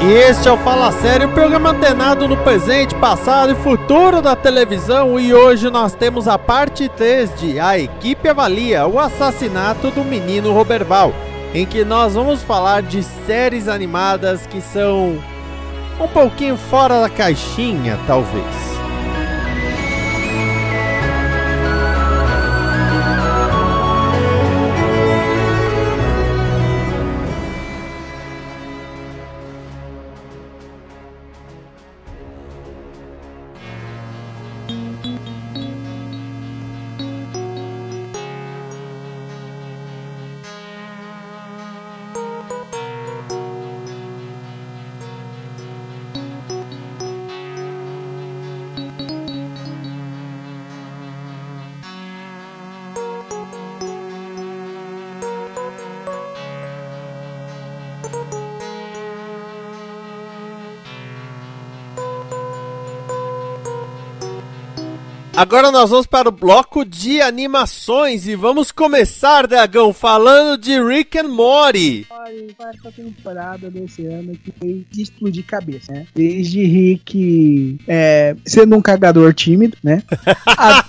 Este é o Fala Sério, programa antenado no presente, passado e futuro da televisão. E hoje nós temos a parte 3 de A Equipe Avalia o assassinato do menino Roberval, em que nós vamos falar de séries animadas que são um pouquinho fora da caixinha, talvez. Agora nós vamos para o bloco de animações e vamos começar, Dragão, falando de Rick and Morty. Olha, essa temporada desse ano que fez de explodir cabeça, né? Desde Rick é, sendo um cagador tímido, né? A...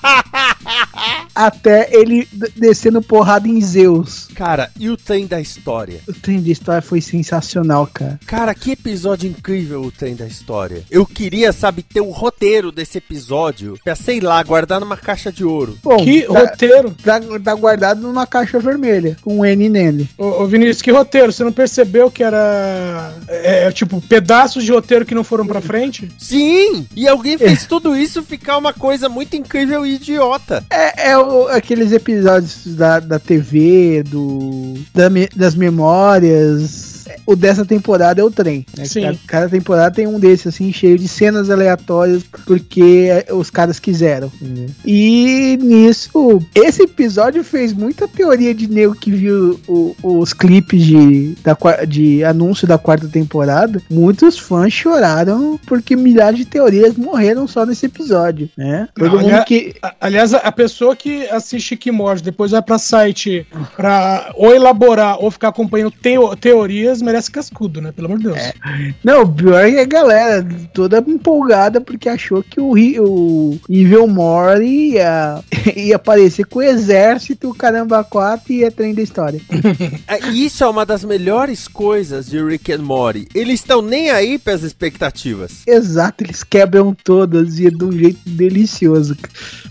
até ele descendo porrada em Zeus. Cara, e o trem da história? O trem da história foi sensacional, cara. Cara, que episódio incrível o trem da história. Eu queria, sabe, ter o roteiro desse episódio pra, sei lá, guardar numa caixa de ouro. Bom, que tá, roteiro? Tá, tá, guardado numa caixa vermelha, com um N nele. Ô, ô Vinícius, que roteiro? Você não percebeu que era, é, é, tipo, pedaços de roteiro que não foram pra frente? Sim! E alguém fez é. tudo isso ficar uma coisa muito incrível e idiota. É, é o, aqueles episódios da, da TV, do, da, das memórias o dessa temporada é o trem. Né? Sim. Cada, cada, temporada tem um desses, assim, cheio de cenas aleatórias, porque os caras quiseram. Né? E nisso, esse episódio fez muita teoria de nego que viu o, os clipes de, da, de anúncio da quarta temporada. Muitos fãs choraram porque milhares de teorias morreram só nesse episódio, né? Todo Não, mundo que... Aliás, a pessoa que assiste Kimord depois vai pra site pra ou elaborar ou ficar acompanhando teo teorias merece cascudo, né? Pelo amor de Deus. É. Não, o pior é a galera toda empolgada porque achou que o, o Evil More ia, ia aparecer com o exército, o caramba 4 e ia trem da história. É, isso é uma das melhores coisas de Rick and Morty. Eles estão nem aí para as expectativas. Exato, eles quebram todas e é de um jeito delicioso.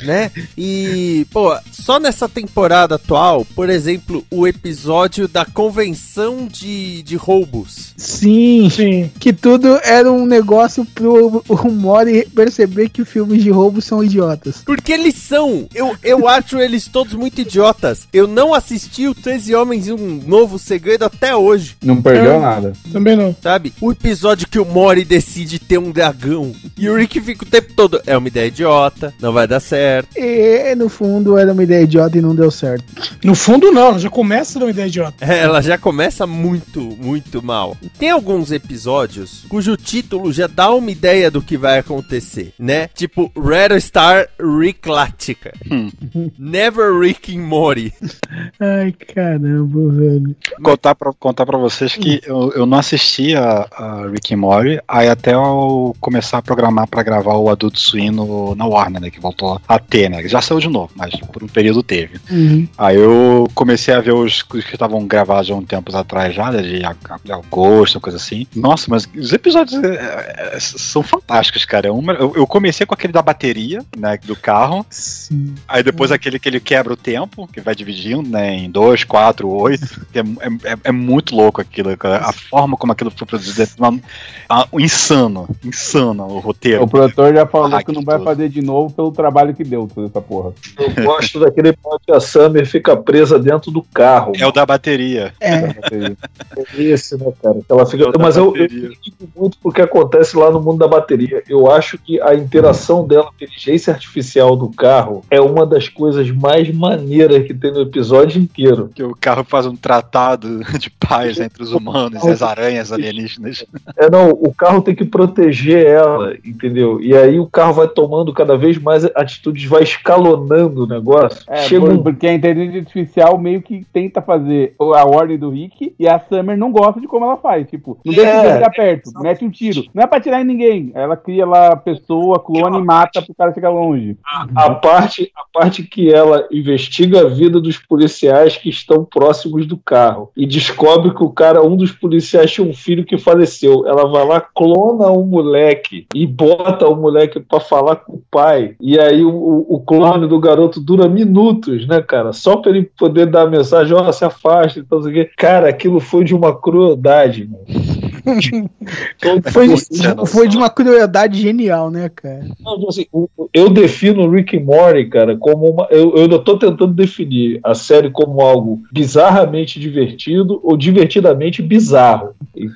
Né? E, pô, só nessa temporada atual, por exemplo, o episódio da convenção de, de roubos. Sim, Sim. Que tudo era um negócio pro Mori perceber que filmes de roubo são idiotas. Porque eles são. Eu, eu acho eles todos muito idiotas. Eu não assisti o 13 Homens e um Novo Segredo até hoje. Não perdeu é, nada. Também não. Sabe? O episódio que o Mori decide ter um dragão. E o Rick fica o tempo todo. É uma ideia idiota, não vai dar certo. E no fundo era uma ideia idiota e não deu certo. No fundo, não, ela já começa uma ideia idiota. É, ela já começa muito, muito mal. Tem alguns episódios cujo título já dá uma ideia do que vai acontecer, né? Tipo, Red Star Rick Latica. Hum. Never Rick and Morty. Ai, caramba, velho. Contar pra, contar pra vocês que eu, eu não assisti a, a Rick and Morty, aí até eu começar a programar pra gravar o Adulto Swim no, na Warner, né? Que voltou a ter, né? Já saiu de novo, mas por um período teve. Uhum. Aí eu comecei a ver os, os que estavam gravados há um tempo atrás já, né, de o gosto, coisa assim. Nossa, mas os episódios é, é, são fantásticos, cara. Uma, eu, eu, comecei com aquele da bateria, né, do carro. Sim. Aí depois aquele que ele quebra o tempo, que vai dividindo, né, em dois, quatro, oito. É, é, é, é muito louco aquilo, cara. A forma como aquilo foi produzido é uma, uma, insano, insano o roteiro. O produtor já falou ah, que não vai fazer de novo pelo trabalho que deu toda essa porra. Eu gosto daquele ponto que a Summer fica presa dentro do carro. É o da bateria. É. é esse, né, cara? Ela fica... É Mas eu, eu critico muito porque acontece lá no mundo da bateria. Eu acho que a interação dela, a inteligência artificial do carro, é uma das coisas mais maneiras que tem no episódio inteiro. Que o carro faz um tratado de paz entre os humanos e as aranhas alienígenas. É, não, o carro tem que proteger ela, entendeu? E aí o carro vai tomando cada vez mais atitudes, vai escalonando o negócio. É, Chega um... porque a inteligência artificial meio que tenta fazer a ordem do Rick e a Summer não gosta de como ela faz. Tipo, não deixa é, chegar perto, é, mete um tiro. Não é pra tirar em ninguém. Ela cria lá a pessoa, clone e mata pro cara chegar longe. A, a, parte, a parte que ela investiga a vida dos policiais que estão próximos do carro e descobre que o cara, um dos policiais, tinha um filho que faleceu. Ela vai lá, clona o moleque e bota o moleque para falar com o pai. E aí o, o, clone do garoto dura minutos, né, cara? Só para ele poder dar a mensagem, ó, oh, se afasta, então, Cara, aquilo foi de uma crueldade, mano. foi, foi de uma crueldade genial, né, cara? Não, tipo assim, eu defino o Rick and Morty, cara, como uma. Eu, eu ainda tô tentando definir a série como algo bizarramente divertido ou divertidamente bizarro.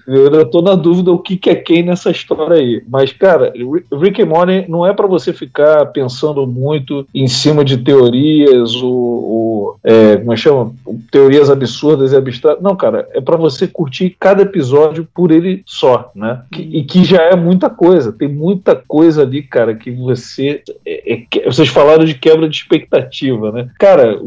Eu ainda tô na dúvida o que, que é quem nessa história aí. Mas, cara, Rick and Morty não é para você ficar pensando muito em cima de teorias ou, ou é, como é que chama? Teorias absurdas e abstratas. Não, cara, é para você curtir cada episódio por ele só, né? Que, e que já é muita coisa. Tem muita coisa ali, cara, que você. É, é, vocês falaram de quebra de expectativa, né? Cara,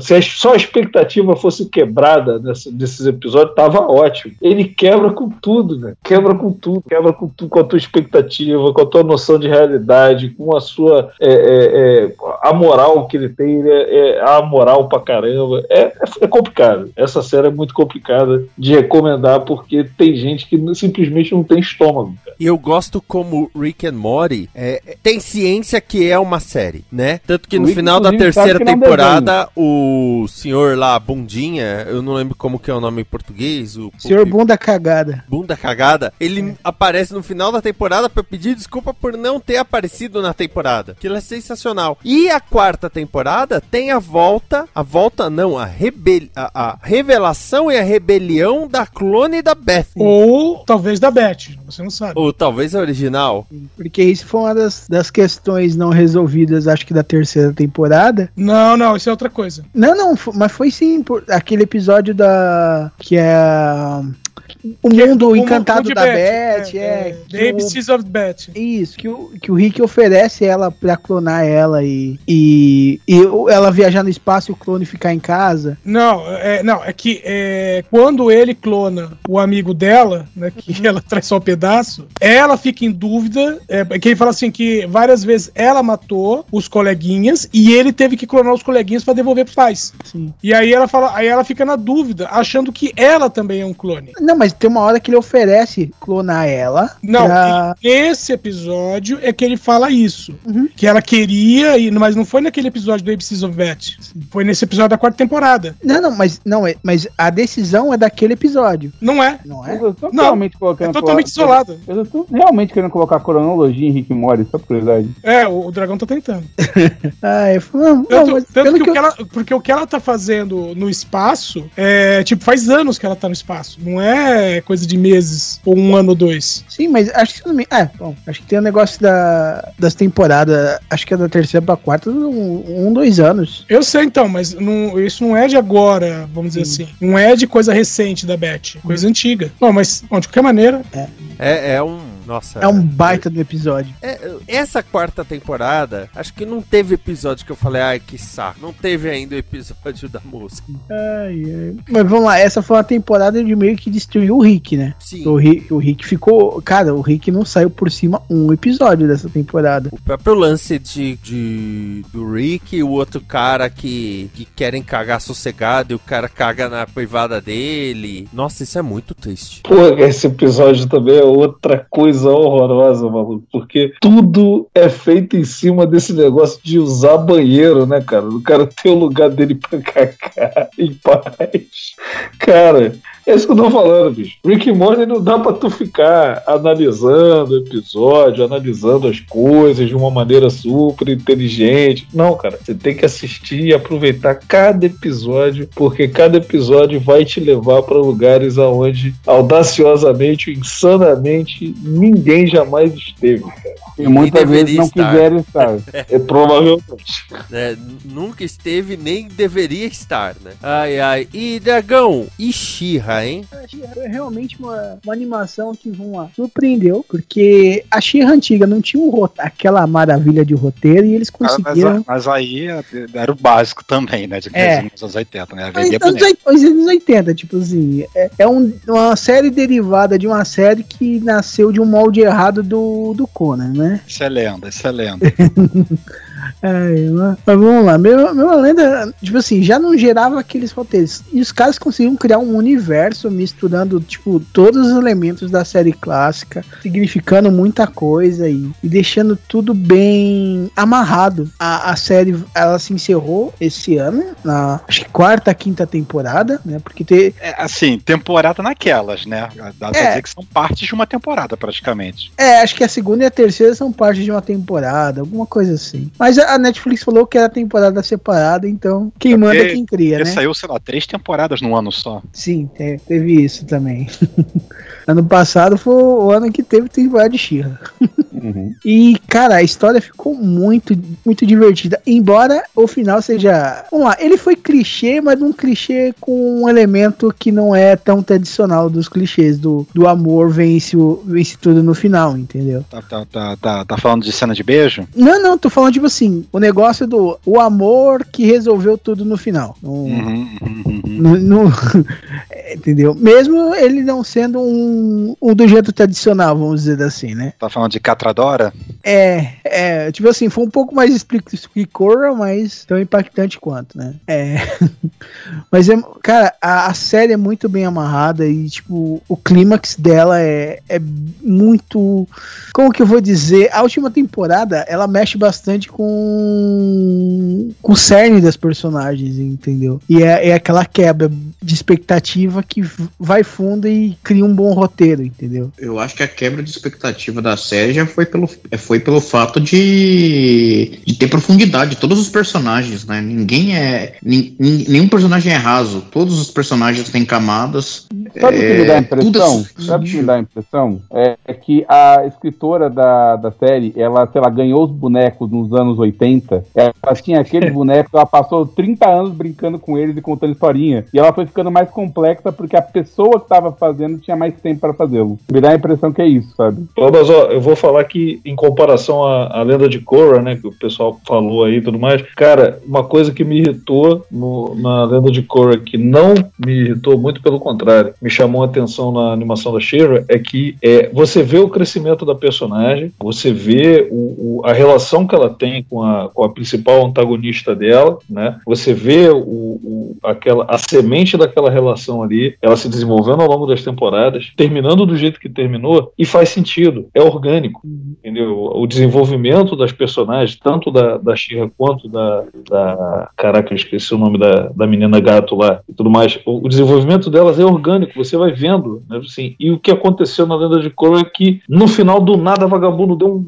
se só a expectativa fosse quebrada nessa, nesses episódios, tava ótimo. Ele quebra com tudo, né? Quebra com tudo, quebra com tudo, com a tua expectativa, com a tua noção de realidade, com a sua. É, é, é a moral que ele tem, ele é, é a moral pra caramba. É, é complicado. Essa série é muito complicada de recomendar porque tem gente gente que simplesmente não tem estômago. E eu gosto como Rick and Morty é, tem ciência que é uma série, né? Tanto que no Rick, final da terceira temporada, o senhor lá, Bundinha, eu não lembro como que é o nome em português. O senhor Bunda Cagada. Bunda Cagada, ele é. aparece no final da temporada para pedir desculpa por não ter aparecido na temporada. Que é sensacional. E a quarta temporada tem a volta, a volta não, a, rebel, a, a revelação e a rebelião da clone da Beth. Ou talvez da Beth, você não sabe. Ou talvez a original. Porque isso foi uma das, das questões não resolvidas, acho que da terceira temporada. Não, não, isso é outra coisa. Não, não, mas foi sim, por, aquele episódio da. que é o que mundo encantado da Beth, é, é, ABCs of Beth. Isso, que o, que o Rick oferece ela pra clonar ela e, e, e ela viajar no espaço e o clone ficar em casa. Não, é, não, é que é, quando ele clona o amigo dela, né, que uhum. ela traz só um pedaço, ela fica em dúvida, é, que ele fala assim que várias vezes ela matou os coleguinhas e ele teve que clonar os coleguinhas para devolver pros pais. Sim. E aí ela fala, aí ela fica na dúvida, achando que ela também é um clone. Não, mas tem uma hora que ele oferece clonar ela. Não, pra... esse episódio é que ele fala isso. Uhum. Que ela queria, mas não foi naquele episódio do ABCs of Bet. Foi nesse episódio da quarta temporada. Não, não, mas, não, é, mas a decisão é daquele episódio. Não é. Não é? Eu tô não, realmente colocando é totalmente isolado. Eu tô realmente querendo colocar cronologia em Rick Mori, só por curiosidade. É, o, o dragão tá tentando. ah, é, não, tanto, mas tanto que, que eu... ela, porque o que ela tá fazendo no espaço é, tipo, faz anos que ela tá no espaço. Não é é coisa de meses, ou um ano ou dois. Sim, mas acho que não É, bom, acho que tem um negócio da, das temporadas, acho que é da terceira pra quarta, um, um dois anos. Eu sei então, mas não, isso não é de agora, vamos dizer Sim. assim. Não é de coisa recente da Beth, coisa hum. antiga. Não, mas bom, de qualquer maneira. É, é, é um Nossa. É um baita do episódio. É, essa quarta temporada, acho que não teve episódio que eu falei, ai, que saco. Não teve ainda o episódio da música. Ai, ai. Mas vamos lá, essa foi uma temporada de meio que destruiu o Rick, né? Sim. O Rick, o Rick ficou. Cara, o Rick não saiu por cima um episódio dessa temporada. O próprio lance de, de do Rick e o outro cara que, que querem cagar sossegado e o cara caga na privada dele. Nossa, isso é muito triste. Pô, esse episódio também é outra coisa horrorosa, maluco. Porque tudo é feito em cima desse negócio de usar banheiro, né, cara? O cara tem o lugar dele pra cagar em paz. Cara, é isso que eu tô falando, bicho. Rick and Morty não dá pra tu ficar analisando o episódio, analisando as coisas de uma maneira super inteligente. Não, cara. Você tem que assistir e aproveitar cada episódio, porque cada episódio vai te levar para lugares aonde audaciosamente, insanamente, ninguém jamais esteve, cara. E muitas vezes não estar. quiseram estar. É provavelmente. né? Nunca esteve nem deveria estar, né? Ai, ai. E Dragão, e Shira, hein? Foi realmente uma, uma animação que, vamos lá, surpreendeu, porque a Xirra antiga não tinha um aquela maravilha de roteiro e eles Ah, Mas, conseguiram. mas aí era o básico também, né? De É. nos anos 80, né? Mas nos anos 80, tipo assim, é, é um- uma série derivada de uma série que nasceu de um molde errado do, do Conan, né? Isso é lenda, isso é lenda. Ai, mas, mas vamos lá, meu, meu lenda, tipo assim, já não gerava aqueles roteiros. E os caras conseguiram criar um universo misturando, tipo, todos os elementos da série clássica, significando muita coisa e, e deixando tudo bem amarrado. A, a série, ela se encerrou esse ano, na acho que quarta, quinta temporada, né? Porque te, É, assim, temporada naquelas, né? Dá pra É. dizer que são partes de uma temporada, praticamente. É, acho que a segunda e a terceira são parte de uma temporada, alguma coisa assim. Mas a a Netflix falou que era temporada separada, então quem Porque- manda é quem cria, né? saiu, sei lá, três temporadas num ano só. Sim, te- teve isso também. ano passado foi o ano que teve temporada de Xirra. Uhum. E, cara, a história ficou muito, muito divertida. Embora o final seja. Vamos lá, ele foi clichê, mas um clichê com um elemento que não é tão tradicional dos clichês. Do, do amor vence, o, vence tudo no final, entendeu? Tá, tá, tá, tá, tá falando de cena de beijo? Não, não, tô falando, tipo assim, o negócio do o amor que resolveu tudo no final. Não- Uhum, uhum, uhum. no- no- é, entendeu? Mesmo ele não sendo um, um do jeito tradicional, vamos dizer assim, né? Tá falando de Catradora? É, é, tipo assim, foi um pouco mais explícito que Korra, mas tão impactante quanto, né? É. mas, é, cara, a, a série é muito bem amarrada e, tipo, o clímax dela é, é muito. Como que eu vou dizer? A última temporada, ela mexe bastante com, com o cerne das personagens, entendeu? E é, é aquela quebra de expectativa que vai fundo e cria um bom roteiro, entendeu? Eu acho que a quebra de expectativa da série já foi pelo, é, foi pelo fato de, de ter profundidade. Todos os personagens, né? Ninguém é. nenhum personagem é raso. Todos os personagens têm camadas. Sabe o que me dá a É, tudo impressão? Sabe o que me dá a impressão? É, é que a escritora da, da série, ela, sei lá, ganhou os bonecos nos anos 80. Ela tinha aqueles bonecos, ela passou 30 anos brincando com eles e contando historinha. E ela foi ficando mais complexa porque a pessoa que tava fazendo tinha mais tempo para fazê-lo. Me dá a impressão que é isso, sabe? Ô, Mas ó, eu vou falar que, em comparação à, à lenda de Korra, né, que o pessoal falou aí e tudo mais, cara, uma coisa que me irritou no- na lenda de Korra, que não me irritou, muito pelo contrário, me chamou a atenção na animação da Shira, é que é, você vê o crescimento da personagem, você vê o- o- a relação que ela tem com a, com a principal antagonista dela, né, você vê o, aquela, a semente daquela relação ali, ela se desenvolvendo ao longo das temporadas, terminando do jeito que terminou, e faz sentido, é orgânico, entendeu? O desenvolvimento das personagens, tanto da, da Shira quanto da, da. Caraca, eu esqueci o nome da, da menina gato lá e tudo mais. O desenvolvimento delas é orgânico, você vai vendo, né? Assim, e o que aconteceu na lenda de Korra é que no final do nada vagabundo deu um,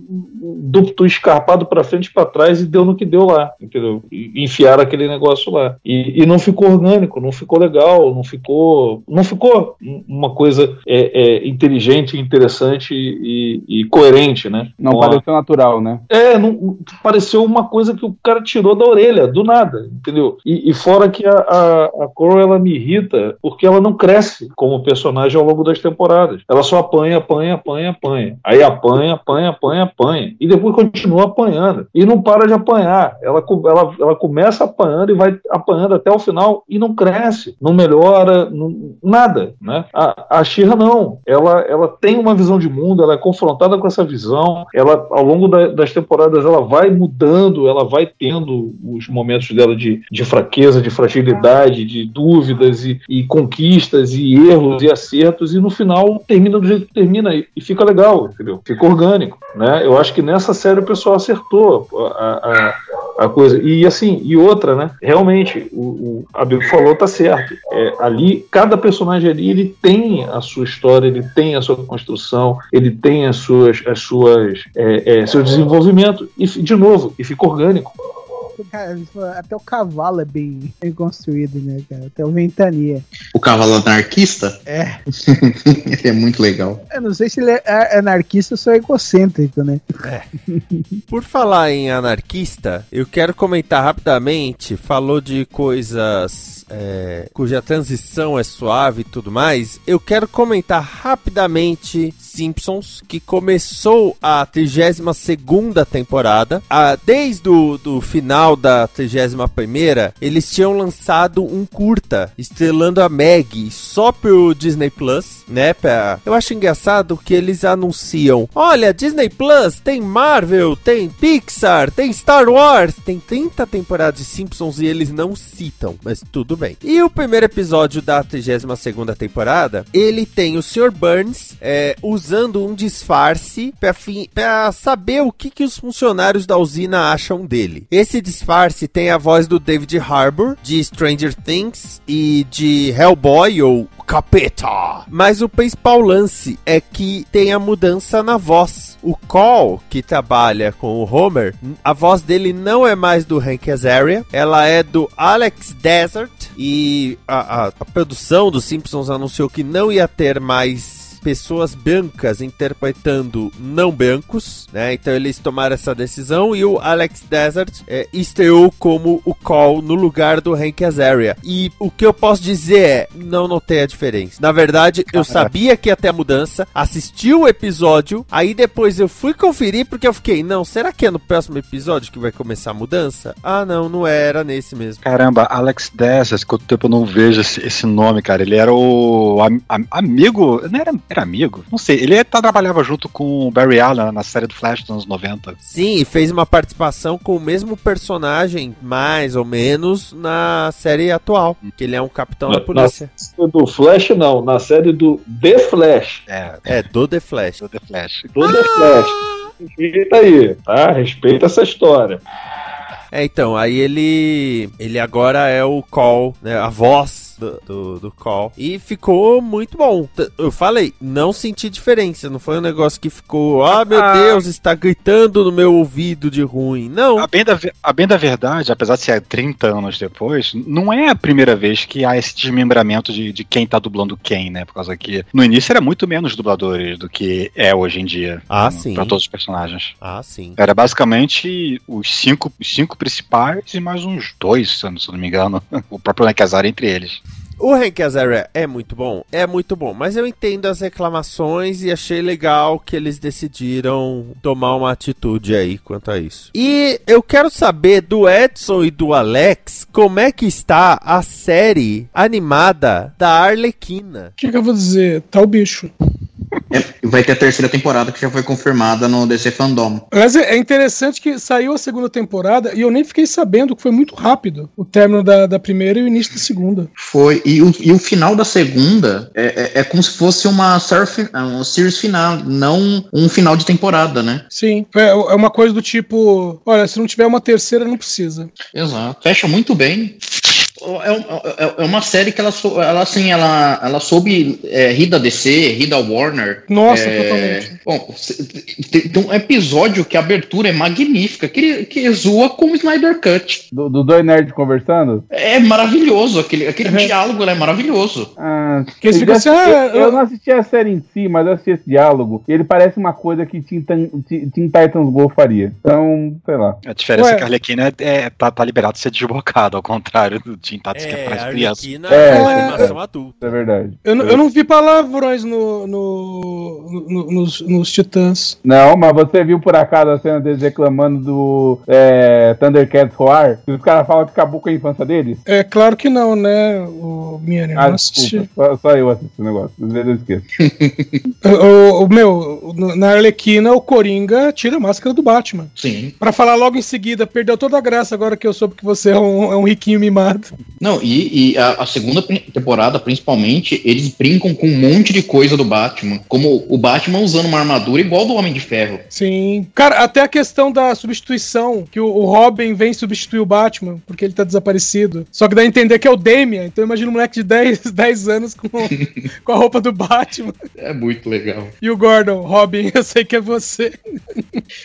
um duplo escarpado pra frente e pra trás e deu no que deu lá, entendeu? E enfiaram aquele negócio lá. E, e não ficou orgânico, não ficou legal, não ficou. Não ficou uma coisa é, é, inteligente, interessante e, e coerente, né? Não Com a- pareceu natural, né? é, não, pareceu uma coisa que o cara tirou da orelha, do nada, entendeu? E, e fora que a, a, a Coral, ela me irrita porque ela não cresce. Como personagem ao longo das temporadas. Ela só apanha, apanha, apanha, apanha. Aí apanha, apanha, apanha, apanha. E depois continua apanhando. E não para de apanhar. Ela, ela, ela começa apanhando e vai apanhando até o final e não cresce, não melhora, não, nada. Né? A, a Shira não. Ela, ela tem uma visão de mundo, ela é confrontada com essa visão. Ela, ao longo da, das temporadas, ela vai mudando, ela vai tendo os momentos dela de, de fraqueza, de fragilidade, de dúvidas e, e conquistas e erros e acertos. E no final termina do jeito que termina e, fica legal, entendeu? Fica orgânico. Né? Eu acho que nessa série o pessoal acertou a, a, a coisa. E assim, e outra, né? Realmente, o, o Abel falou, tá certo. É, ali, cada personagem ali, ele tem a sua história, ele tem a sua construção, ele tem as suas, as suas, é, é, seu desenvolvimento, e de novo, e fica orgânico. Cara, até o cavalo é bem, bem construído, né, cara? Até o Ventania. O cavalo anarquista? É. ele é muito legal. Eu não sei se ele é anarquista ou só egocêntrico, né? É. Por falar em anarquista, eu quero comentar rapidamente. Falou de coisas é, cuja transição é suave e tudo mais, eu quero comentar rapidamente Simpsons, que começou a 32 segunda temporada. A, desde o do final da 31 primeira, eles tinham lançado um curta estrelando a Maggie só pro Disney Plus, né? Pra... Eu acho engraçado que eles anunciam: olha, Disney Plus tem Marvel, tem Pixar, tem Star Wars, tem 30 temporadas de Simpsons e eles não citam, mas tudo bem. E o primeiro episódio da 32 segunda temporada, ele tem o Sr. Burns é, usando um disfarce para saber o que, que os funcionários da usina acham dele. Esse disfarce tem a voz do David Harbour, de Stranger Things e de Hellboy, ou Capeta. Mas o principal lance é que tem a mudança na voz. O Call, que trabalha com o Homer, a voz dele não é mais do Hank Azaria, ela é do Alex Desert. E a, a, a produção dos Simpsons anunciou que não ia ter mais pessoas brancas interpretando não brancos, né? Então eles tomaram essa decisão e o Alex Desert é, estreou como o Call no lugar do Hank Azaria. E o que eu posso dizer é, não notei a diferença. Na verdade, eu sabia que ia ter a mudança, assisti o episódio, aí depois eu fui conferir porque eu fiquei, não, será que é no próximo episódio que vai começar a mudança? Ah, não, não era nesse mesmo. Caramba, Alex Desert, quanto tempo eu não vejo esse, esse nome, cara. Ele era o am, am, amigo, não era era amigo? Não sei. Ele tá, trabalhava junto com o Barry Allen na série do Flash dos anos 90. Sim, e fez uma participação com o mesmo personagem, mais ou menos, na série atual. Que ele é um capitão na, da polícia. Na do Flash, não. Na série do The Flash. É, é do The Flash. Do The Flash. Do ah! The Flash. Respeita aí, tá? Respeita essa história. É, então, aí ele. Ele agora é o Call, né? A voz do, do, do call. E ficou muito bom. Eu falei, não senti diferença. Não foi um negócio que ficou, ah, meu ah. Deus, está gritando no meu ouvido de ruim. Não. A bem, da, a bem da verdade, apesar de ser 30 anos depois, não é a primeira vez que há esse desmembramento de, de quem tá dublando quem, né? Por causa que no início era muito menos dubladores do que é hoje em dia. Ah, um, sim. Pra todos os personagens. Ah, sim. Era basicamente os cinco, os cinco principais e mais uns dois, se eu não me engano. o próprio Nekazar entre eles. O Hank Azaria é muito bom? É muito bom, mas eu entendo as reclamações e achei legal que eles decidiram tomar uma atitude aí quanto a isso. E eu quero saber do Edson e do Alex como é que está a série animada da Arlequina. O que, que eu vou dizer? Tá o bicho. É, vai ter a terceira temporada que já foi confirmada no DC Fandom. Mas é interessante que saiu a segunda temporada e eu nem fiquei sabendo que foi muito rápido o término da, da primeira e o início da segunda. Foi, e o, e o final da segunda é, é, é como se fosse uma surf, um series final, não um final de temporada, né? Sim, é, é uma coisa do tipo: olha, se não tiver uma terceira, não precisa. Exato. Fecha muito bem. É, é, é, uma série que ela, ela assim, ela, ela soube é, rir da DC, rir da Warner. Nossa, é, totalmente. Bom, tem um episódio que a abertura é magnífica, que, que zoa com o Snyder Cut. Do, do dois nerds conversando? É maravilhoso, aquele, aquele uhum. diálogo é maravilhoso. Ah, Que eles ficam assim, ah, eu, eu eu- não assisti a série em si, mas eu assisti esse diálogo. E ele parece uma coisa que Teen, Tan- Teen Teen Titans Go faria. Então, sei lá. A diferença Ué. é que a Arlequina é, é- tá, tá liberado de ser desbocado, ao contrário do Teen Titans que é É, para a as crianças. Arlequina É, é uma é. animação adulta. É verdade. Eu, não- eu não vi palavrões no, no, no- nos, nos Titãs. Não, mas você viu por acaso a cena deles reclamando do é, Thundercats Roar? Que os caras falam que acabou com a infância deles? É claro que não, né, o Miane? Eu Ah, não assisti. desculpa, só, só eu assisto o negócio. Às vezes eu esqueço. O, o- meu, na Arlequina, o Coringa tira a máscara do Batman. Sim. Pra falar logo em seguida, perdeu toda a graça agora que eu soube que você é um, é um riquinho mimado. Não, e, e a, a segunda temporada, principalmente, eles brincam com um monte de coisa do Batman. Como o Batman usando uma armadura igual do Homem de Ferro. Sim. Cara, até a questão da substituição, que o, o Robin vem substituir o Batman, porque ele tá desaparecido. Só que dá a entender que é o Damian. Então imagina um moleque de 10, 10 anos com, com a roupa do Batman. É muito legal. E o Gordon, Robin, eu sei que é você.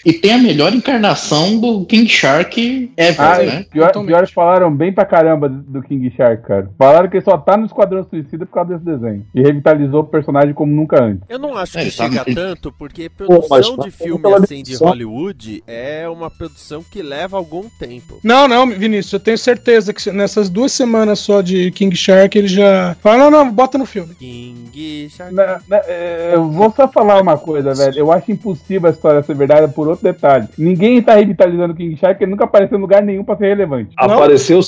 E tem a melhor encarnação do King Shark ever, Ah, né? pior, pior falaram bem pra caramba do King Shark, cara. Falaram que ele só tá no Esquadrão Suicida por causa desse desenho. E revitalizou o personagem como nunca antes. Eu não acho É, que tá- chega ele- tanto, porque produção de tá filme pela assim de. Hollywood é uma produção que leva algum tempo. Não, não, Vinícius, eu tenho certeza que nessas duas semanas só de King Shark ele já. Fala, não, não, bota no filme. King Shark. Na- na- é, eu vou só falar uma coisa, velho. Eu acho impossível a história ser verdade por outro detalhe. Ninguém tá revitalizando o King Shark, porque ele nunca apareceu em lugar nenhum pra ser relevante. Não? Apareceu,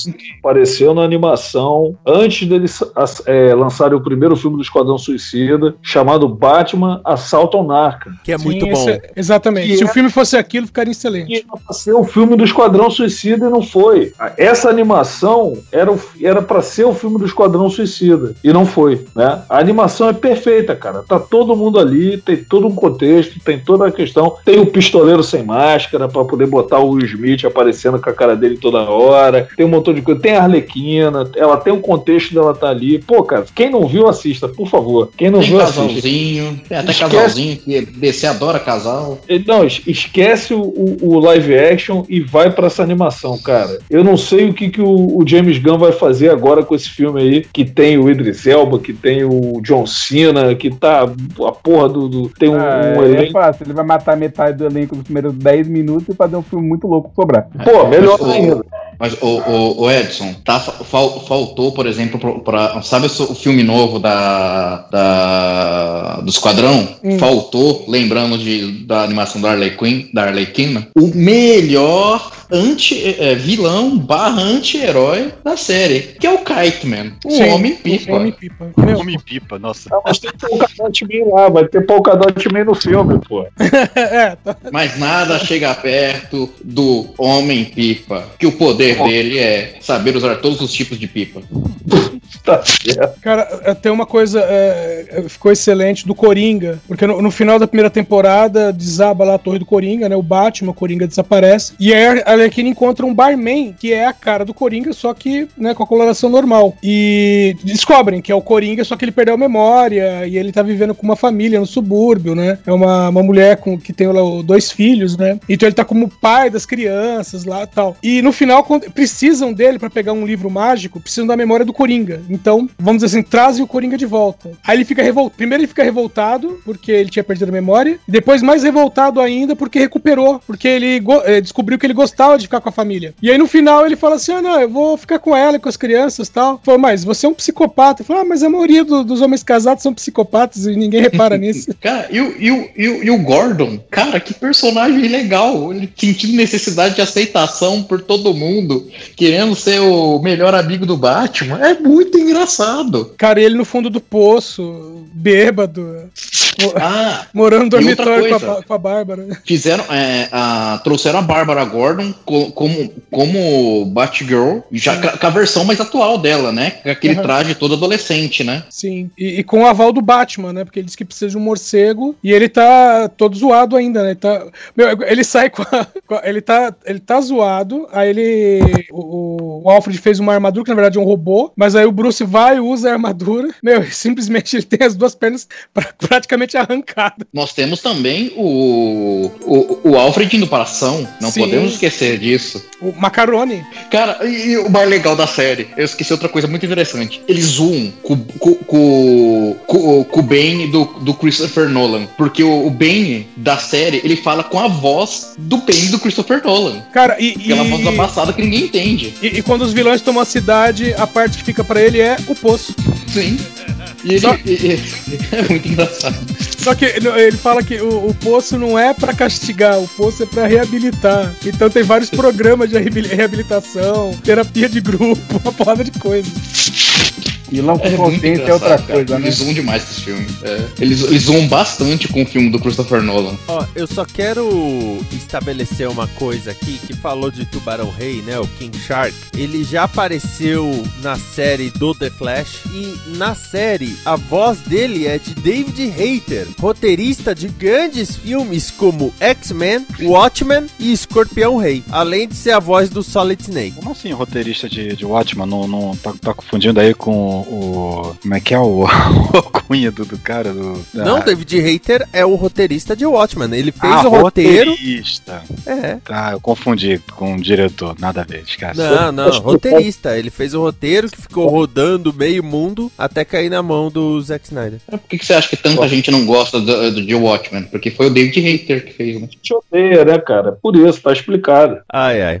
apareceu na animação antes deles é, lançarem o primeiro filme do Esquadrão Suicida, chamado Batman Assalto ao Narca. Que é Sim, muito bom. esse- exatamente. Que Se é- o filme fosse aquilo, ficaria excelente. Era pra ser o filme do Esquadrão Suicida e não foi. Essa animação era era para ser o filme do Esquadrão Suicida e não foi, né? A animação é perfeita, cara. Tá todo mundo ali, tem todo um contexto, tem toda a questão. Tem o pistoleiro sem máscara para poder botar o Will Smith aparecendo com a cara dele toda hora. Tem um montão de coisa. Tem a Arlequina, ela tem um contexto dela tá ali. Pô, cara, quem não viu, assista, por favor. Quem não Tem viu, assista. casalzinho, tem até Esquece. casalzinho, que DC adora casal. Não, es- esquece o, o- o live action e vai pra essa animação, cara. Eu não sei o que, que o, o James Gunn vai fazer agora com esse filme aí, que tem o Idris Elba, que tem o John Cena, que tá a porra do. do- tem um, Ah, um é elenco. fácil, ele vai matar metade do elenco nos primeiros 10 minutos e fazer um filme muito louco sobrar. Pô, melhor ainda. Mas, o, o, Edson, tá, fal- faltou, por exemplo, pra, sabe o, filme novo da, da, do Esquadrão? Hum. Faltou, lembrando de, da animação da Arlequin, da Arlequina, o melhor anti, é, vilão barra anti-herói da série, que é o Kite Man, o Sim, Homem-Pipa. Homem-Pipa. Meu, Homem-pipa, nossa. Ah, mas tem Polkadot Man lá, vai ter Polkadot Man no filme, pô. é, tá. Mas nada chega perto do Homem-Pipa, que o poder dele é saber usar todos os tipos de pipa. Tá. Cara, tem uma coisa é, ficou excelente do Coringa, porque no, no final da primeira temporada desaba lá a torre do Coringa, né? O Batman, o Coringa desaparece. E aí a Arlequina encontra um barman, que é a cara do Coringa, só que né, com a coloração normal. E descobrem que é o Coringa, só que ele perdeu a memória e ele tá vivendo com uma família no subúrbio, né? É uma, uma mulher com, que tem lá dois filhos, né? Então ele tá como pai das crianças lá e tal. E no final, precisam dele pra pegar um livro mágico, precisam da memória do Coringa. Então, vamos dizer assim, trazem o Coringa de volta. Aí ele fica revoltado. Primeiro ele fica revoltado, porque ele tinha perdido a memória. E depois mais revoltado ainda, porque recuperou. Porque ele eh, descobriu que ele gostava de ficar com a família. E aí no final ele fala assim: ah, não, eu vou ficar com ela e com as crianças e tal. Falou, mas você é um psicopata. Falou, ah, mas a maioria do- dos homens casados são psicopatas e ninguém repara nisso. Cara, e o, e, o, e, o, e o Gordon, cara, que personagem legal. Ele sentindo necessidade de aceitação por todo mundo, querendo ser o melhor amigo do Batman. É muito engraçado. Cara, ele no fundo do poço, bêbado, Ah, morando no dormitório com a, com a Bárbara. fizeram. é, a- trouxeram a Bárbara Gordon co- como, como Batgirl, já com a versão mais atual dela, né? Com aquele Uhum. traje todo adolescente, né? Sim. E, e com o aval do Batman, né? Porque ele disse que precisa de um morcego e ele tá todo zoado ainda, né? Tá, meu, ele sai com a, com a- ele, tá, ele tá zoado, aí ele. O, o Alfred fez uma armadura, que na verdade é um robô, mas aí o Bruce vai e usa a armadura. Meu, e simplesmente ele tem as duas pernas pra- praticamente totalmente arrancada. Nós temos também o, o, o Alfred indo para ação, não Sim. podemos esquecer disso. O Macaroni. Cara, e, e o mais legal da série, eu esqueci outra coisa muito interessante. Eles zoam com, com, com, com, com o Bane do, do Christopher Nolan. Porque o, o Bane da série, ele fala com a voz do Bane do Christopher Nolan. Cara, e. Aquela e- voz abafada que ninguém entende. E, e quando os vilões tomam a cidade, a parte que fica pra ele é o poço. Sim. E ele, Só- é muito engraçado. Só que ele fala que o, o poço não é pra castigar, o poço é pra reabilitar. Então tem vários programas de reabil- reabilitação, terapia de grupo, uma porrada de coisa. Vilão com É consciência é outra cara. coisa, né? Eles zoam demais esse filme. É. Eles, eles zoam bastante com o filme do Christopher Nolan. Ó, eu só quero estabelecer uma coisa aqui que falou de Tubarão Rei, né? O King Shark. Ele já apareceu na série do The Flash e na série a voz dele é de David Hayter, roteirista de grandes filmes como X-Men, Watchmen e Escorpião Rei, além de ser a voz do Solid Snake. Como assim, roteirista de, de Watchman? Não, não, tá, tá confundindo aí com o. Como é que é o, o cunha do, do cara? Do, da- Não, David Hayter é o roteirista de Watchmen. Ele fez ah, o roteiro. roteirista. É. Tá, eu confundi com o diretor. Nada a ver, esquece. Não, não, roteirista. Ele fez o roteiro que ficou rodando meio mundo até cair na mão do Zack Snyder. Por que, que você acha que tanta gente não gosta do, do, de Watchmen? Porque foi o David Hayter que fez, né? Te odeia, né, cara? Por isso, tá explicado. Ai, ai.